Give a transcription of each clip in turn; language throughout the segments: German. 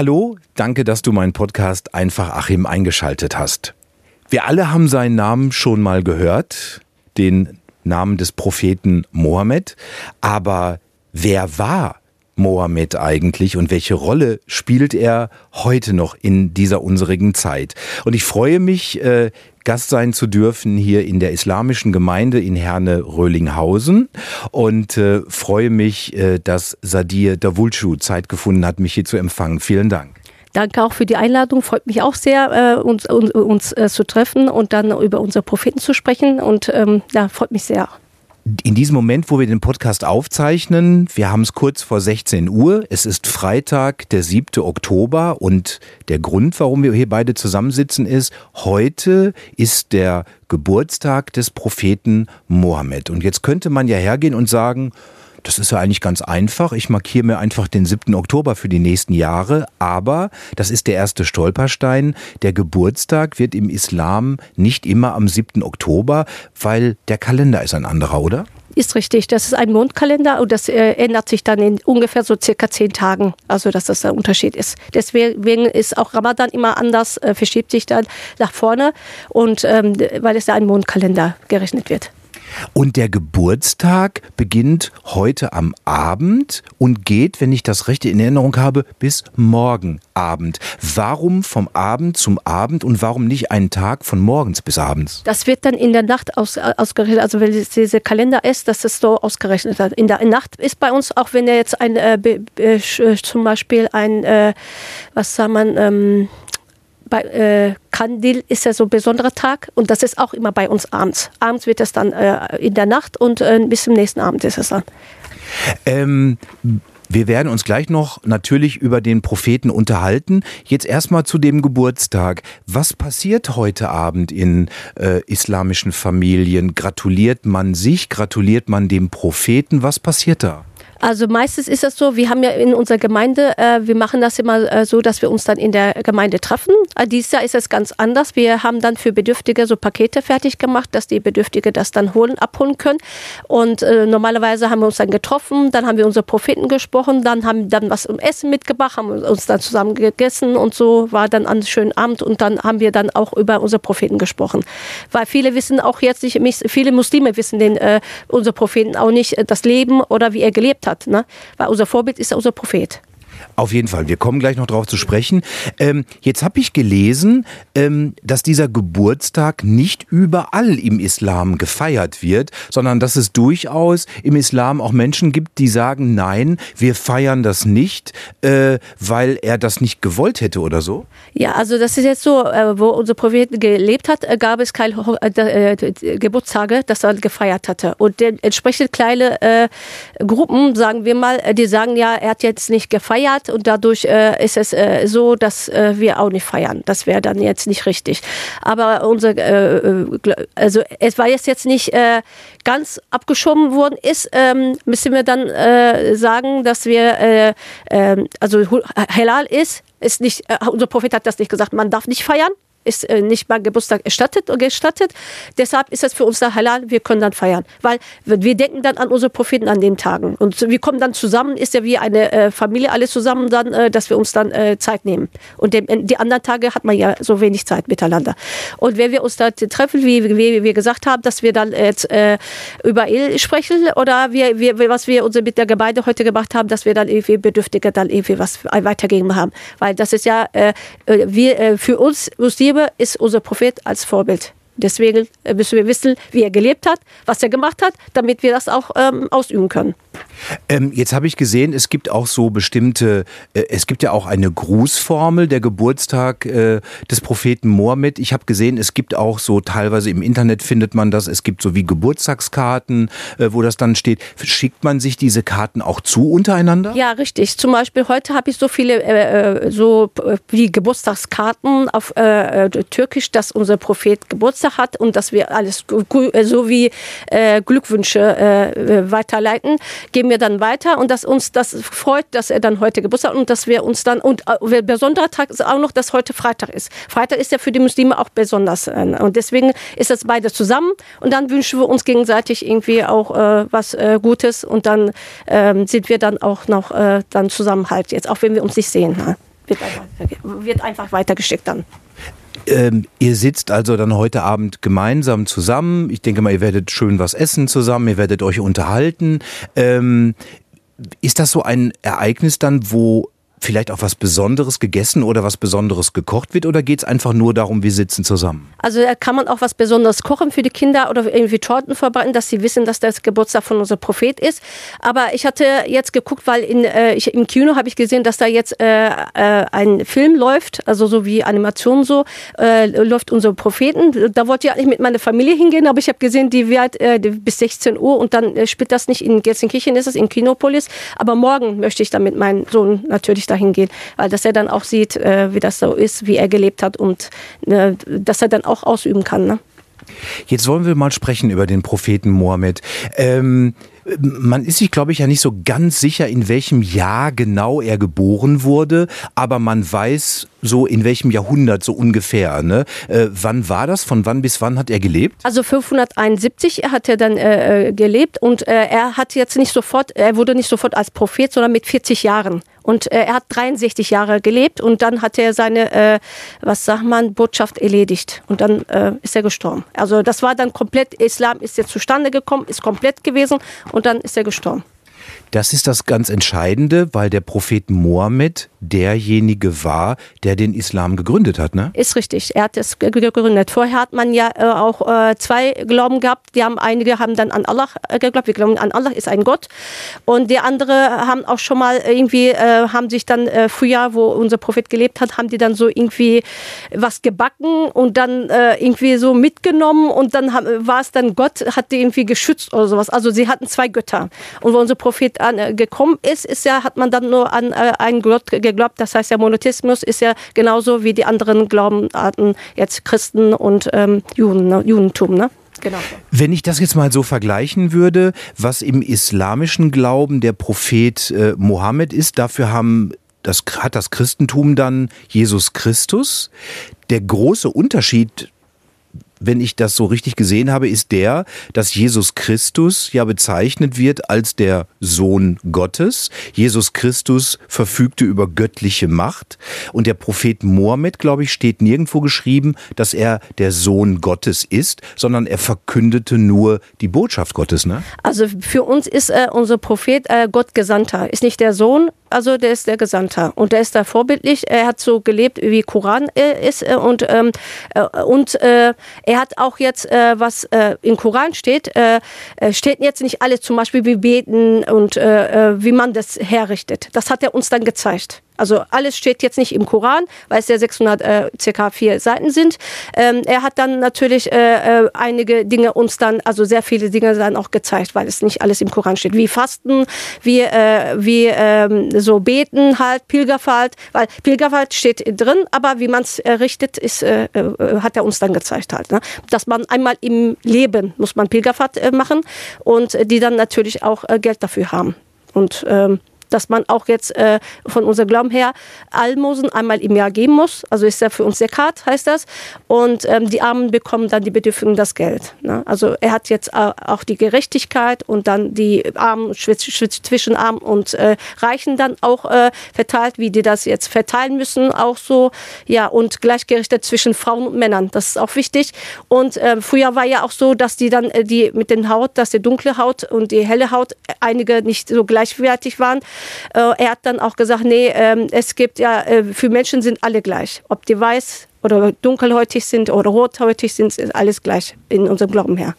Hallo, danke, dass du meinen Podcast Einfach Achim eingeschaltet hast. Wir alle haben seinen Namen schon mal gehört, den Namen des Propheten Mohammed, aber wer war Mohammed eigentlich und welche Rolle spielt er heute noch in dieser unserigen Zeit? Und ich freue mich, äh, Gast sein zu dürfen hier in der islamischen Gemeinde in Herne-Röhlinghausen und äh, freue mich, äh, dass Sadir Davulcu Zeit gefunden hat, mich hier zu empfangen. Vielen Dank. Danke auch für die Einladung. Freut mich auch sehr, äh, uns, uns, uns zu treffen und dann über unsere Propheten zu sprechen. Und ähm, ja, freut mich sehr in diesem Moment, wo wir den Podcast aufzeichnen, wir haben es kurz vor 16 Uhr, es ist Freitag, der 7. Oktober und der Grund, warum wir hier beide zusammensitzen, ist, heute ist der Geburtstag des Propheten Mohammed. Und jetzt könnte man ja hergehen und sagen, das ist ja eigentlich ganz einfach. Ich markiere mir einfach den 7. Oktober für die nächsten Jahre. Aber das ist der erste Stolperstein. Der Geburtstag wird im Islam nicht immer am 7. Oktober, weil der Kalender ist ein anderer, oder? Ist richtig. Das ist ein Mondkalender und das äh, ändert sich dann in ungefähr so circa zehn Tagen. Also, dass das der Unterschied ist. Deswegen ist auch Ramadan immer anders, äh, verschiebt sich dann nach vorne und ähm, weil es ja ein Mondkalender gerechnet wird. Und der Geburtstag beginnt heute am Abend und geht, wenn ich das recht in Erinnerung habe, bis morgen Abend. Warum vom Abend zum Abend und warum nicht einen Tag von morgens bis abends? Das wird dann in der Nacht aus, ausgerechnet. Also wenn dieser Kalender ist, dass es so ausgerechnet wird. In der Nacht ist bei uns, auch wenn er jetzt ein, äh, äh, zum Beispiel ein, äh, was sagt man, ähm, bei äh, Kandil ist ja so ein besonderer Tag und das ist auch immer bei uns abends. Abends wird es dann äh, in der Nacht und äh, bis zum nächsten Abend ist es dann. Ähm, wir werden uns gleich noch natürlich über den Propheten unterhalten. Jetzt erstmal zu dem Geburtstag. Was passiert heute Abend in äh, islamischen Familien? Gratuliert man sich? Gratuliert man dem Propheten? Was passiert da? Also meistens ist das so, wir haben ja in unserer Gemeinde, äh, wir machen das immer äh, so, dass wir uns dann in der Gemeinde treffen. Äh, dieses Jahr ist es ganz anders. Wir haben dann für Bedürftige so Pakete fertig gemacht, dass die Bedürftige das dann holen, abholen können. Und äh, normalerweise haben wir uns dann getroffen, dann haben wir unsere Propheten gesprochen, dann haben dann was um Essen mitgebracht, haben uns dann zusammen gegessen und so war dann ein schöner Abend und dann haben wir dann auch über unsere Propheten gesprochen. Weil viele wissen auch jetzt nicht, viele Muslime wissen den, äh, unsere Propheten auch nicht äh, das Leben oder wie er gelebt hat hat. Ne? Weil unser Vorbild ist unser Prophet. Auf jeden Fall, wir kommen gleich noch darauf zu sprechen. Ähm, jetzt habe ich gelesen, ähm, dass dieser Geburtstag nicht überall im Islam gefeiert wird, sondern dass es durchaus im Islam auch Menschen gibt, die sagen, nein, wir feiern das nicht, äh, weil er das nicht gewollt hätte oder so. Ja, also das ist jetzt so, äh, wo unser Prophet gelebt hat, äh, gab es keine äh, äh, Geburtstage, das er gefeiert hatte. Und entsprechend kleine äh, Gruppen, sagen wir mal, die sagen ja, er hat jetzt nicht gefeiert, hat und dadurch äh, ist es äh, so, dass äh, wir auch nicht feiern. Das wäre dann jetzt nicht richtig. Aber unser, äh, äh, also es war jetzt jetzt nicht äh, ganz abgeschoben worden ist, ähm, müssen wir dann sagen, dass wir ähm, also halal ist, ist nicht, unser Prophet hat das nicht gesagt, man darf nicht feiern ist äh, nicht beim Geburtstag erstattet, gestattet. Deshalb ist es für uns da halal, wir können dann feiern. Weil wir denken dann an unsere Propheten an den Tagen. Und wir kommen dann zusammen, ist ja wie eine äh, Familie alle zusammen dann, äh, dass wir uns dann Zeit nehmen. Und die anderen Tage hat man ja so wenig Zeit miteinander. Und wenn wir uns da treffen, wie, wir gesagt haben, dass wir dann jetzt über Ehe sprechen oder wir, wir, was wir uns mit der Gemeinde heute gemacht haben, dass wir dann irgendwie Bedürftige dann irgendwie was weitergegeben haben. Weil das ist ja, wir, für uns Muslime Liebe ist unser Prophet als Vorbild. Deswegen müssen wir wissen, wie er gelebt hat, was er gemacht hat, damit wir das auch ähm, ausüben können. Ähm, jetzt habe ich gesehen, es gibt auch so bestimmte, äh, es gibt ja auch eine Grußformel, der Geburtstag äh, des Propheten Mohammed. Ich habe gesehen, es gibt auch so teilweise im Internet findet man das, es gibt so wie Geburtstagskarten, äh, wo das dann steht. Schickt man sich diese Karten auch zu untereinander? Ja, richtig. Zum Beispiel heute habe ich so viele äh, äh so äh, wie Geburtstagskarten auf Türkisch, dass unser Prophet Geburtstag hat und dass wir alles so wie Glückwünsche weiterleiten geben wir dann weiter und dass uns das freut, dass er dann heute Geburtstag hat und dass wir uns dann und äh, besonderer Tag ist auch noch, dass heute Freitag ist. Freitag ist ja für die Muslime auch besonders äh, und deswegen ist das beide zusammen und dann wünschen wir uns gegenseitig irgendwie auch äh, was äh, Gutes und dann ähm, sind wir dann auch noch äh, dann zusammen halt jetzt, auch wenn wir uns nicht sehen. Ne? Wird einfach, wird einfach weitergeschickt dann. Ähm, ihr sitzt also dann heute Abend gemeinsam zusammen. Ich denke mal, ihr werdet schön was essen zusammen, ihr werdet euch unterhalten. Ähm, ist das so ein Ereignis dann, wo vielleicht auch was Besonderes gegessen oder was Besonderes gekocht wird oder geht es einfach nur darum, wir sitzen zusammen? Also da kann man auch was Besonderes kochen für die Kinder oder irgendwie Torten vorbereiten, dass sie wissen, dass das Geburtstag von unserem Prophet ist. Aber ich hatte jetzt geguckt, weil in, äh, ich, im Kino habe ich gesehen, dass da jetzt äh, äh, ein Film läuft, also so wie Animation so, äh, läuft unser Propheten. Da wollte ich eigentlich mit meiner Familie hingehen, aber ich habe gesehen, die wird äh, bis 16 Uhr und dann äh, spielt das nicht in Gelsenkirchen, ist es in Kinopolis. Aber morgen möchte ich dann mit meinem Sohn natürlich dahin gehen, weil dass er dann auch sieht, äh, wie das so ist, wie er gelebt hat und äh, dass er dann auch ausüben kann. Ne? Jetzt wollen wir mal sprechen über den Propheten Mohammed. Ähm, man ist sich, glaube ich, ja nicht so ganz sicher, in welchem Jahr genau er geboren wurde, aber man weiß so in welchem Jahrhundert so ungefähr. Ne? Äh, wann war das? Von wann bis wann hat er gelebt? Also 571 hat er dann äh, äh, gelebt und äh, er hat jetzt nicht sofort, er wurde nicht sofort als Prophet, sondern mit 40 Jahren. Und äh, er hat 63 Jahre gelebt und dann hat er seine, äh, was sagt man, Botschaft erledigt. Und dann äh, ist er gestorben. Also das war dann komplett, Islam ist jetzt zustande gekommen, ist komplett gewesen und dann ist er gestorben. Das ist das ganz Entscheidende, weil der Prophet Mohammed derjenige war, der den Islam gegründet hat, ne? Ist richtig. Er hat es gegründet. Vorher hat man ja äh, auch äh, zwei Glauben gehabt. Die haben einige haben dann an Allah äh, geglaubt. Wir glauben an Allah ist ein Gott. Und die andere haben auch schon mal irgendwie äh, haben sich dann äh, früher, wo unser Prophet gelebt hat, haben die dann so irgendwie was gebacken und dann äh, irgendwie so mitgenommen und dann war es dann Gott hat die irgendwie geschützt oder sowas. Also sie hatten zwei Götter. Und wo unser Prophet an, gekommen ist, ist ja, hat man dann nur an äh, einen Gott geglaubt. Das heißt, der Monotheismus ist ja genauso wie die anderen Glaubenarten, jetzt Christen und ähm, Juden, ne? Judentum. Ne? Genau. Wenn ich das jetzt mal so vergleichen würde, was im islamischen Glauben der Prophet äh, Mohammed ist, dafür haben das hat das Christentum dann Jesus Christus. Der große Unterschied wenn ich das so richtig gesehen habe, ist der, dass Jesus Christus ja bezeichnet wird als der Sohn Gottes. Jesus Christus verfügte über göttliche Macht und der Prophet Mohammed, glaube ich, steht nirgendwo geschrieben, dass er der Sohn Gottes ist, sondern er verkündete nur die Botschaft Gottes. Ne? Also für uns ist äh, unser Prophet äh, Gott Gesandter, ist nicht der Sohn, also der ist der Gesandter und der ist da vorbildlich. Er hat so gelebt, wie Koran äh, ist äh, und ähm, äh, und äh, er hat auch jetzt, äh, was äh, im Koran steht, äh, steht jetzt nicht alles zum Beispiel wie beten und äh, wie man das herrichtet. Das hat er uns dann gezeigt. Also alles steht jetzt nicht im Koran, weil es ja 600 äh, circa vier Seiten sind. Ähm, er hat dann natürlich äh, äh, einige Dinge uns dann, also sehr viele Dinge dann auch gezeigt, weil es nicht alles im Koran steht. Wie Fasten, wie, äh, wie ähm, so Beten halt, Pilgerfahrt, weil Pilgerfahrt steht drin, aber wie man es errichtet, ist, äh, äh, hat er uns dann gezeigt halt. Ne? Dass man einmal im Leben muss man Pilgerfahrt äh, machen und die dann natürlich auch Geld dafür haben. Und ähm, dass man auch jetzt äh, von unserem Glauben her Almosen einmal im Jahr geben muss. Also ist ja für uns Sekat, heißt das. Und ähm, die Armen bekommen dann die Bedürftigen das Geld. Ne? Also er hat jetzt auch die Gerechtigkeit und dann die Armen zwischen Arm und äh, Reichen dann auch äh, verteilt, wie die das jetzt verteilen müssen, auch so. Ja, und gleichgerichtet zwischen Frauen und Männern. Das ist auch wichtig. Und äh, früher war ja auch so, dass die dann äh, die mit den Haut, dass die dunkle Haut und die helle Haut einige nicht so gleichwertig waren. Äh, er hat dann auch gesagt, nee, ähm, es gibt ja, äh, für Menschen sind alle gleich. Ob die weiß oder dunkelhäutig sind oder rothäutig sind, ist alles gleich in unserem Glauben her.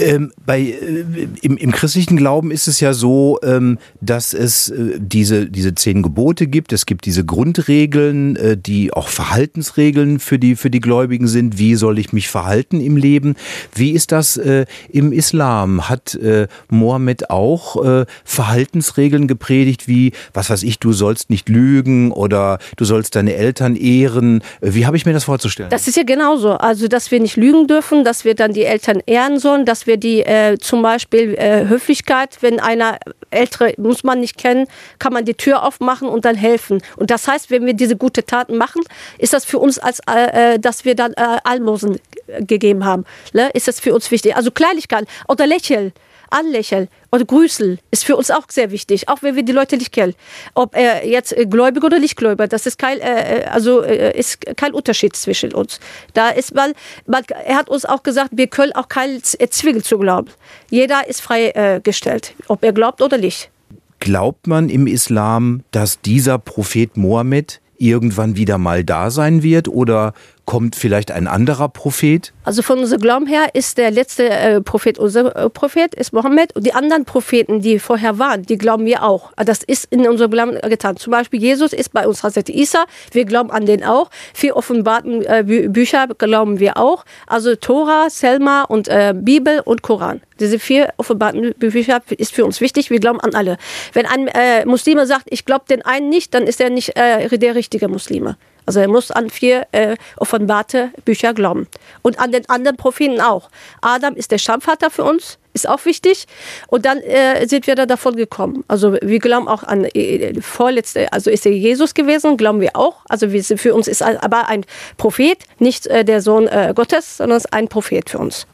Ähm, bei, äh, im, Im christlichen Glauben ist es ja so, ähm, dass es äh, diese, diese zehn Gebote gibt. Es gibt diese Grundregeln, äh, die auch Verhaltensregeln für die, für die Gläubigen sind. Wie soll ich mich verhalten im Leben? Wie ist das äh, im Islam? Hat äh, Mohammed auch äh, Verhaltensregeln gepredigt, wie, was weiß ich, du sollst nicht lügen oder du sollst deine Eltern ehren? Wie habe ich mir das vorzustellen? Das ist ja genauso. Also, dass wir nicht lügen dürfen, dass wir dann die Eltern ehren sollen, dass wir wir die äh, zum Beispiel äh, Höflichkeit, wenn einer ältere muss man nicht kennen, kann man die Tür aufmachen und dann helfen. Und das heißt, wenn wir diese gute Taten machen, ist das für uns als, äh, äh dass wir dann äh, Almosen gegeben haben. Ne? Ist das für uns wichtig? Also Kleinigkeit oder Lächeln. Anlächeln oder Grüßel ist für uns auch sehr wichtig, auch wenn wir die Leute nicht kennen. Ob er jetzt gläubig oder nicht gläubig, das ist kein, äh, also äh, ist kein Unterschied zwischen uns. Da ist mal, man, er hat uns auch gesagt, wir können auch keinen zwingen zu glauben. Jeder ist freigestellt, äh, ob er glaubt oder nicht. Glaubt man im Islam, dass dieser Prophet Mohammed irgendwann wieder mal da sein wird oder kommt vielleicht ein anderer Prophet? Also von unserem Glauben her ist der letzte äh, Prophet unser äh, Prophet, ist Mohammed. Und die anderen Propheten, die vorher waren, die glauben wir auch. Das ist in unserem Glauben getan. Zum Beispiel Jesus ist bei uns Hazrat Isa. Wir glauben an den auch. Vier offenbarten äh, Bü Bücher glauben wir auch. Also Tora, Selma und äh, Bibel und Koran. Diese vier offenbarten Bücher ist für uns wichtig. Wir glauben an alle. Wenn ein äh, Muslime sagt, ich glaube den einen nicht, dann ist er nicht äh, der richtige Muslime. Also er muss an vier äh, offenbarte Bücher glauben. Und an den anderen Propheten auch. Adam ist der Stammvater für uns, ist auch wichtig. Und dann äh, sind wir da davon gekommen. Also wir glauben auch an äh, vorletzte, also ist er Jesus gewesen, glauben wir auch. Also wir, für uns ist aber ein Prophet, nicht äh, der Sohn äh, Gottes, sondern ein Prophet für uns.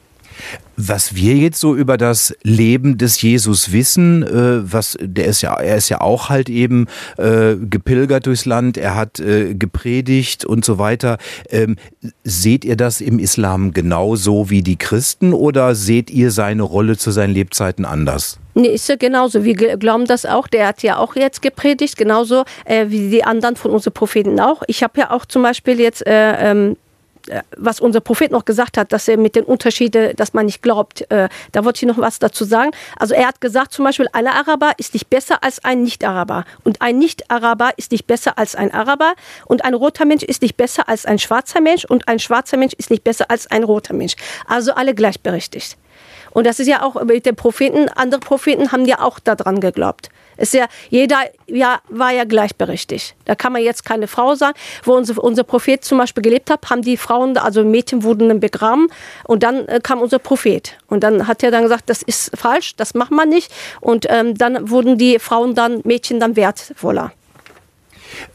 Was wir jetzt so über das Leben des Jesus wissen, äh, was der ist ja, er ist ja auch halt eben äh, gepilgert durchs Land, er hat äh, gepredigt und so weiter. Ähm, seht ihr das im Islam genauso wie die Christen oder seht ihr seine Rolle zu seinen Lebzeiten anders? Nee, ist ja genauso. Wir glauben das auch. Der hat ja auch jetzt gepredigt, genauso äh, wie die anderen von unseren Propheten auch. Ich habe ja auch zum Beispiel jetzt äh, ähm, äh, was unser Prophet noch gesagt hat, dass er mit den Unterschieden, dass man nicht glaubt, äh, da wollte ich noch was dazu sagen. Also er hat gesagt zum Beispiel, ein Araber ist nicht besser als ein Nicht-Araber und ein Nicht-Araber ist nicht besser als ein Araber und ein roter Mensch ist nicht besser als ein schwarzer Mensch und ein schwarzer Mensch ist nicht besser als ein roter Mensch. Also alle gleichberechtigt. Und das ist ja auch mit den Propheten, andere Propheten haben ja auch daran geglaubt. Ist ja, jeder ja, war ja gleichberechtigt. Da kann man jetzt keine Frau sagen. Wo unser, unser Prophet zum Beispiel gelebt hat, haben die Frauen, also Mädchen wurden begraben und dann äh, kam unser Prophet. Und dann hat er dann gesagt, das ist falsch, das macht man nicht. Und ähm, dann wurden die Frauen dann, Mädchen dann wertvoller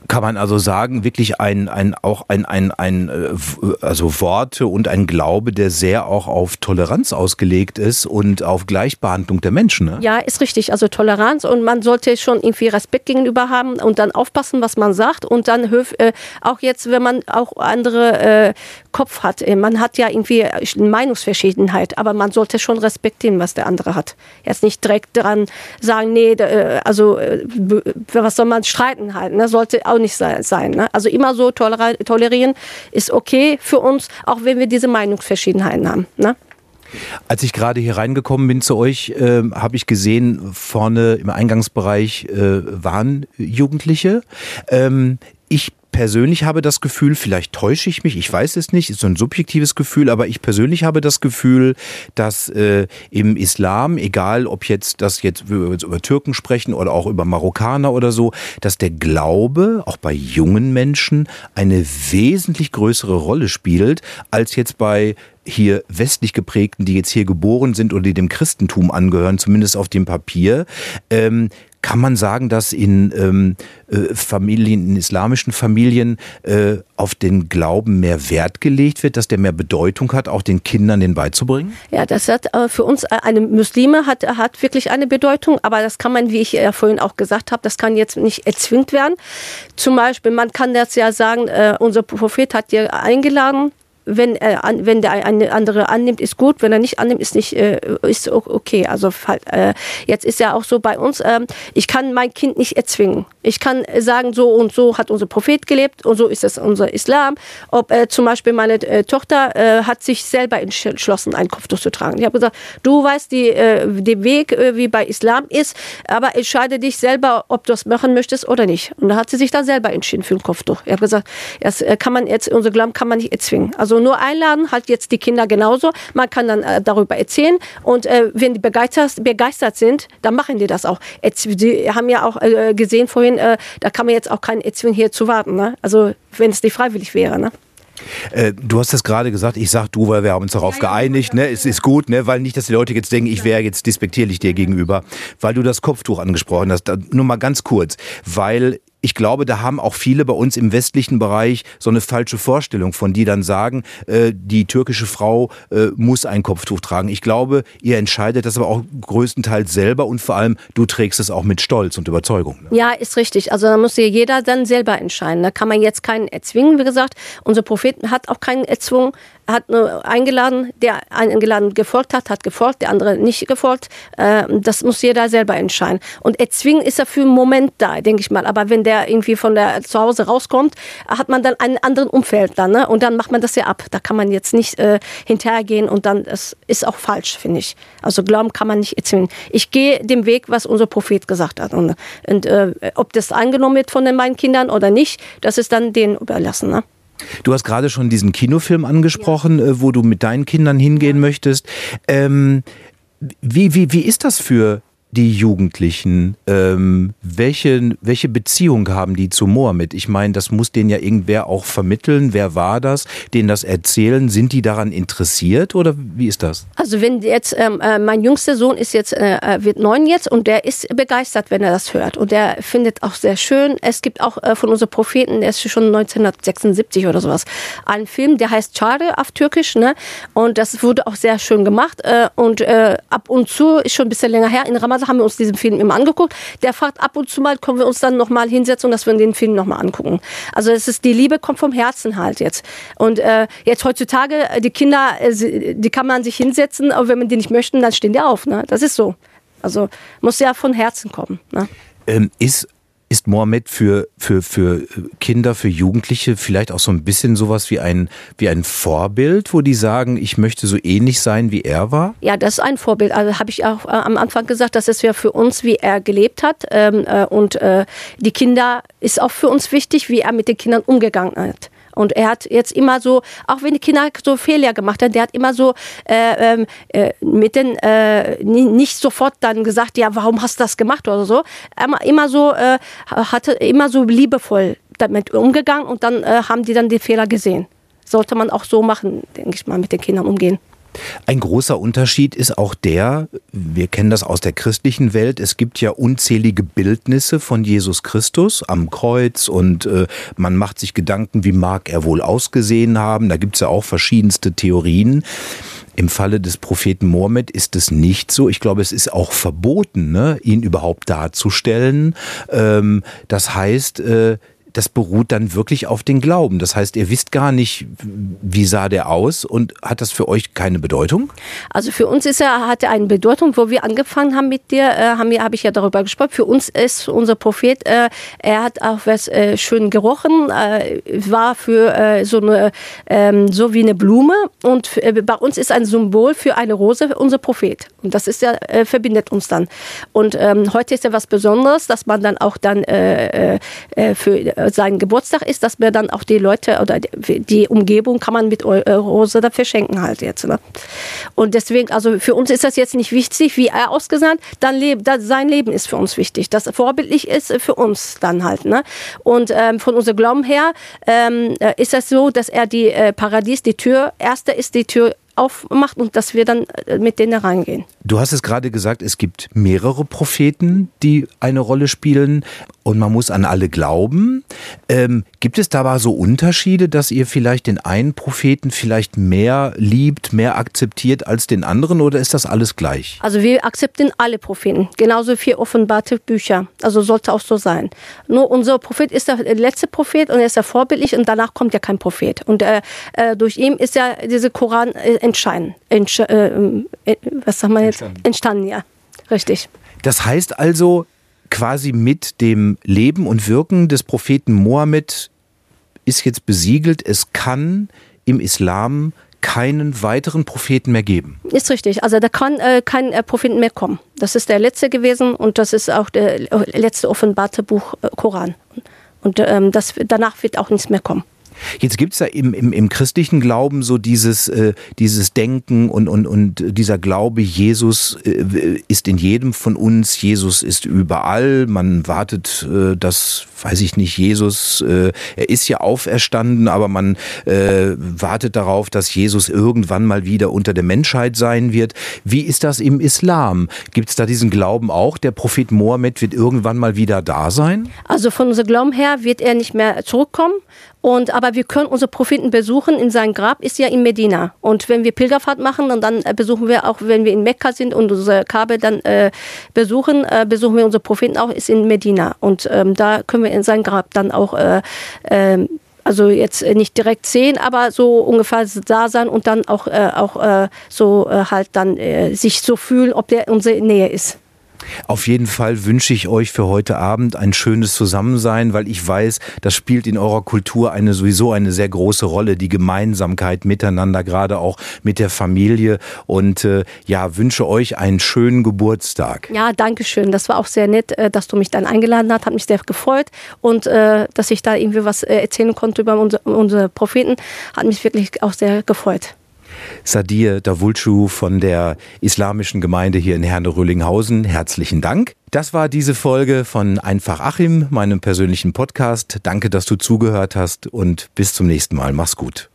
kann man also sagen, wirklich ein, ein auch ein, ein, ein, äh, also Worte und ein Glaube, der sehr auch auf Toleranz ausgelegt ist und auf Gleichbehandlung der Menschen. Ne? Ja, ist richtig. Also Toleranz und man sollte schon irgendwie Respekt gegenüber haben und dann aufpassen, was man sagt und dann äh, auch jetzt, wenn man auch andere äh, Kopf hat. Äh, man hat ja irgendwie eine Meinungsverschiedenheit, aber man sollte schon respektieren, was der andere hat. Jetzt nicht direkt dran sagen, nee, also was soll man streiten halt. Ne? Sollte auch nicht sein. Ne? Also immer so tolerieren ist okay für uns, auch wenn wir diese Meinungsverschiedenheiten haben. Ne? Als ich gerade hier reingekommen bin zu euch, äh, habe ich gesehen, vorne im Eingangsbereich äh, waren Jugendliche. Ähm, ich persönlich habe das Gefühl, vielleicht täusche ich mich, ich weiß es nicht, ist so ein subjektives Gefühl, aber ich persönlich habe das Gefühl, dass äh, im Islam, egal ob jetzt das jetzt über, über Türken sprechen oder auch über Marokkaner oder so, dass der Glaube auch bei jungen Menschen eine wesentlich größere Rolle spielt als jetzt bei hier westlich geprägten, die jetzt hier geboren sind oder die dem Christentum angehören, zumindest auf dem Papier. Ähm, kann man sagen, dass in ähm, äh, Familien, in islamischen Familien äh, auf den Glauben mehr Wert gelegt wird, dass der mehr Bedeutung hat, auch den Kindern den beizubringen? Ja, das hat äh, für uns äh, eine Muslime hat, hat wirklich eine Bedeutung, aber das kann man, wie ich ja vorhin auch gesagt habe, das kann jetzt nicht erzwingt werden. Zum Beispiel, man kann das ja sagen, äh, unser Prophet hat dir eingeladen, wenn, äh, wenn der eine andere annimmt, ist gut, wenn er nicht annimmt, ist nicht äh, ist okay. Also äh, jetzt ist ja auch so bei uns, äh, ich kann mein Kind nicht erzwingen. Ich kann sagen, so und so hat unser Prophet gelebt und so ist es unser Islam. Ob äh, zum Beispiel meine äh, Tochter äh, hat sich selber entschlossen, ein Kopftuch zu tragen. Ich habe gesagt, du weißt die, äh, den Weg, äh, wie bei Islam ist, aber entscheide dich selber, ob du das machen möchtest oder nicht. Und da hat sie sich dann selber entschieden für ein Kopftuch. Ich habe gesagt, das äh, kann man jetzt, unser Glauben kann man nicht erzwingen. Also nur einladen, halt jetzt die Kinder genauso. Man kann dann darüber erzählen und wenn die begeistert, begeistert sind, dann machen die das auch. Sie haben ja auch gesehen vorhin, äh, da kann man jetzt auch keinen erzwingen, hier zu warten. Ne? Also wenn es nicht freiwillig wäre. Ne? Äh, du hast das gerade gesagt, ich sag du, weil wir haben uns darauf ja, geeinigt, ne? Es ist gut, ne? Weil nicht, dass die Leute jetzt denken, ich wäre jetzt despektierlich dir gegenüber, weil du das Kopftuch angesprochen hast. Nur mal ganz kurz, weil ich glaube, da haben auch viele bei uns im westlichen Bereich so eine falsche Vorstellung von, die dann sagen, äh, die türkische Frau äh, muss ein Kopftuch tragen. Ich glaube, ihr entscheidet das aber auch größtenteils selber und vor allem du trägst es auch mit Stolz und Überzeugung. Ne? Ja, ist richtig. Also da muss jeder dann selber entscheiden. Da kann man jetzt keinen erzwingen, wie gesagt. Unser Prophet hat auch keinen erzwungen hat nur eingeladen, der eingeladen gefolgt hat, hat gefolgt, der andere nicht gefolgt. Äh, das muss jeder selber entscheiden. Und erzwingen ist er für einen Moment da, denke ich mal. Aber wenn der irgendwie von der zu Hause rauskommt, hat man dann einen anderen Umfeld dann, ne? Und dann macht man das ja ab. Da kann man jetzt nicht äh, hinterhergehen und dann, das ist auch falsch, finde ich. Also Glauben kann man nicht erzwingen. Ich gehe dem Weg, was unser Prophet gesagt hat. Und, und äh, ob das angenommen wird von den meinen Kindern oder nicht, das ist dann denen überlassen. Ne? Du hast gerade schon diesen Kinofilm angesprochen, ja. Äh, wo du mit deinen Kindern hingehen ja. möchtest. Ähm, wie, wie, wie ist das für die Jugendlichen? Ähm, welche, welche Beziehung haben die zu Mohammed? Ich meine, das muss denen ja irgendwer auch vermitteln. Wer war das? Denen das erzählen? Sind die daran interessiert oder wie ist das? Also wenn jetzt, ähm, äh, mein jüngster Sohn ist jetzt, äh, äh, wird neun jetzt und der ist begeistert, wenn er das hört. Und der findet auch sehr schön. Es gibt auch äh, von unseren Propheten, der ist schon 1976 oder sowas, einen Film, der heißt Chare auf Türkisch. Ne? Und das wurde auch sehr schön gemacht. Äh, und äh, ab und zu, ist schon ein bisschen länger her, in Ramadan Phase haben wir uns diesen Film immer angeguckt. Der fragt ab und zu mal, können wir uns dann nochmal hinsetzen und dass wir den Film nochmal angucken. Also es ist, die Liebe kommt vom Herzen halt jetzt. Und äh, jetzt heutzutage, äh, die Kinder, äh, die kann man sich hinsetzen, aber wenn man die nicht möchten, dann stehen die auf. Ne? Das ist so. Also muss ja von Herzen kommen. Ne? Ähm, ist ist Mohammed für, für, für Kinder, für Jugendliche vielleicht auch so ein bisschen sowas wie ein, wie ein Vorbild, wo die sagen, ich möchte so ähnlich sein, wie er war? Ja, das ist ein Vorbild. Also habe ich auch äh, am Anfang gesagt, das ist ja für uns, wie er gelebt hat. Ähm, äh, und äh, die Kinder ist auch für uns wichtig, wie er mit den Kindern umgegangen hat. Und er hat jetzt immer so, auch wenn die Kinder so Fehler gemacht haben, der hat immer so äh, ähm, äh, mit den, äh, nicht sofort dann gesagt, ja, warum hast du das gemacht oder so. Immer, immer so, äh, hatte immer so liebevoll damit umgegangen und dann äh, haben die dann die Fehler gesehen. Sollte man auch so machen, denke ich mal, mit den Kindern umgehen. Ein großer Unterschied ist auch der, wir kennen das aus der christlichen Welt, es gibt ja unzählige Bildnisse von Jesus Christus am Kreuz und äh, man macht sich Gedanken, wie mag er wohl ausgesehen haben. Da gibt es ja auch verschiedenste Theorien. Im Falle des Propheten Mohammed ist es nicht so. Ich glaube, es ist auch verboten, ne, ihn überhaupt darzustellen. Ähm, das heißt, äh, das beruht dann wirklich auf den Glauben. Das heißt, ihr wisst gar nicht, wie sah der aus und hat das für euch keine Bedeutung? Also für uns ist er, hat er eine Bedeutung. Wo wir angefangen haben mit dir, äh, haben wir, habe ich ja darüber gesprochen. Für uns ist unser Prophet, äh, er hat auch was äh, schön gerochen, äh, war für äh, so eine, ähm, so wie eine Blume und äh, bei uns ist ein Symbol für eine Rose unser Prophet. Und das ist ja, verbindet uns dann. Und ähm, heute ist ja was Besonderes, dass man dann auch dann für sein Geburtstag ist, dass wir dann auch die Leute oder die Umgebung kann man mit Rose dafür schenken halt jetzt. Ne? Und deswegen, also für uns ist das jetzt nicht wichtig, wie er ausgesandt, dann lebt, sein Leben ist für uns wichtig. Das vorbildlich ist für uns dann halt. Ne? Und ähm, von unserem Glauben her ähm, äh, ist das so, dass er die äh, Paradies, die Tür, erste ist die Tür aufmacht und dass wir dann äh, mit denen reingehen. Du hast es gerade gesagt, es gibt mehrere Propheten, die eine Rolle spielen und man muss an alle glauben. Ähm, gibt es da aber so Unterschiede, dass ihr vielleicht den einen Propheten vielleicht mehr liebt, mehr akzeptiert als den anderen oder ist das alles gleich? Also wir akzeptieren alle Propheten, genauso wie offenbarte Bücher. Also sollte auch so sein. Nur unser Prophet ist der letzte Prophet und er ist ja vorbildlich und danach kommt ja kein Prophet. Und äh, äh durch ihn ist ja dieser Koran äh, entscheiden. Entsch äh, äh, was sagen wir jetzt? Entstanden. Entstanden, ja. Richtig. Das heißt also, quasi mit dem Leben und Wirken des Propheten Mohammed ist jetzt besiegelt, es kann im Islam keinen weiteren Propheten mehr geben. Ist richtig. Also da kann äh, kein äh, Propheten mehr kommen. Das ist der letzte gewesen und das ist auch der letzte offenbarte Buch äh, Koran. Und ähm, das, danach wird auch nichts mehr kommen. Jetzt gibt es ja im, im, im christlichen Glauben so dieses, äh, dieses Denken und, und, und dieser Glaube, Jesus äh, ist in jedem von uns, Jesus ist überall. Man wartet, äh, dass, weiß ich nicht, Jesus, äh, er ist ja auferstanden, aber man äh, wartet darauf, dass Jesus irgendwann mal wieder unter der Menschheit sein wird. Wie ist das im Islam? Gibt es da diesen Glauben auch, der Prophet Mohammed wird irgendwann mal wieder da sein? Also von unserem Glauben her wird er nicht mehr zurückkommen. Und, aber wir können unsere Propheten besuchen. In sein Grab ist ja in Medina. Und wenn wir Pilgerfahrt machen, dann, dann äh, besuchen wir auch, wenn wir in Mekka sind und unsere Kabe dann äh, besuchen, äh, besuchen wir unsere Propheten auch, ist in Medina. Und ähm, da können wir in sein Grab dann auch, äh, äh, also jetzt nicht direkt sehen, aber so ungefähr da sein und dann auch, äh, auch äh, so äh, halt dann äh, sich so fühlen, ob der unsere Nähe ist. Auf jeden Fall wünsche ich euch für heute Abend ein schönes Zusammensein, weil ich weiß, das spielt in eurer Kultur eine sowieso eine sehr große Rolle, die Gemeinsamkeit miteinander, gerade auch mit der Familie. Und äh, ja, wünsche euch einen schönen Geburtstag. Ja, danke schön. Das war auch sehr nett, äh, dass du mich dann eingeladen hast. Hat mich sehr gefreut und äh, dass ich da irgendwie was äh, erzählen konnte über unsere, unsere Propheten, hat mich wirklich auch sehr gefreut. Sadir Davulcu von der islamischen Gemeinde hier in Herne-Röllinghausen. Herzlichen Dank. Das war diese Folge von Einfach Achim, meinem persönlichen Podcast. Danke, dass du zugehört hast und bis zum nächsten Mal. Mach's gut.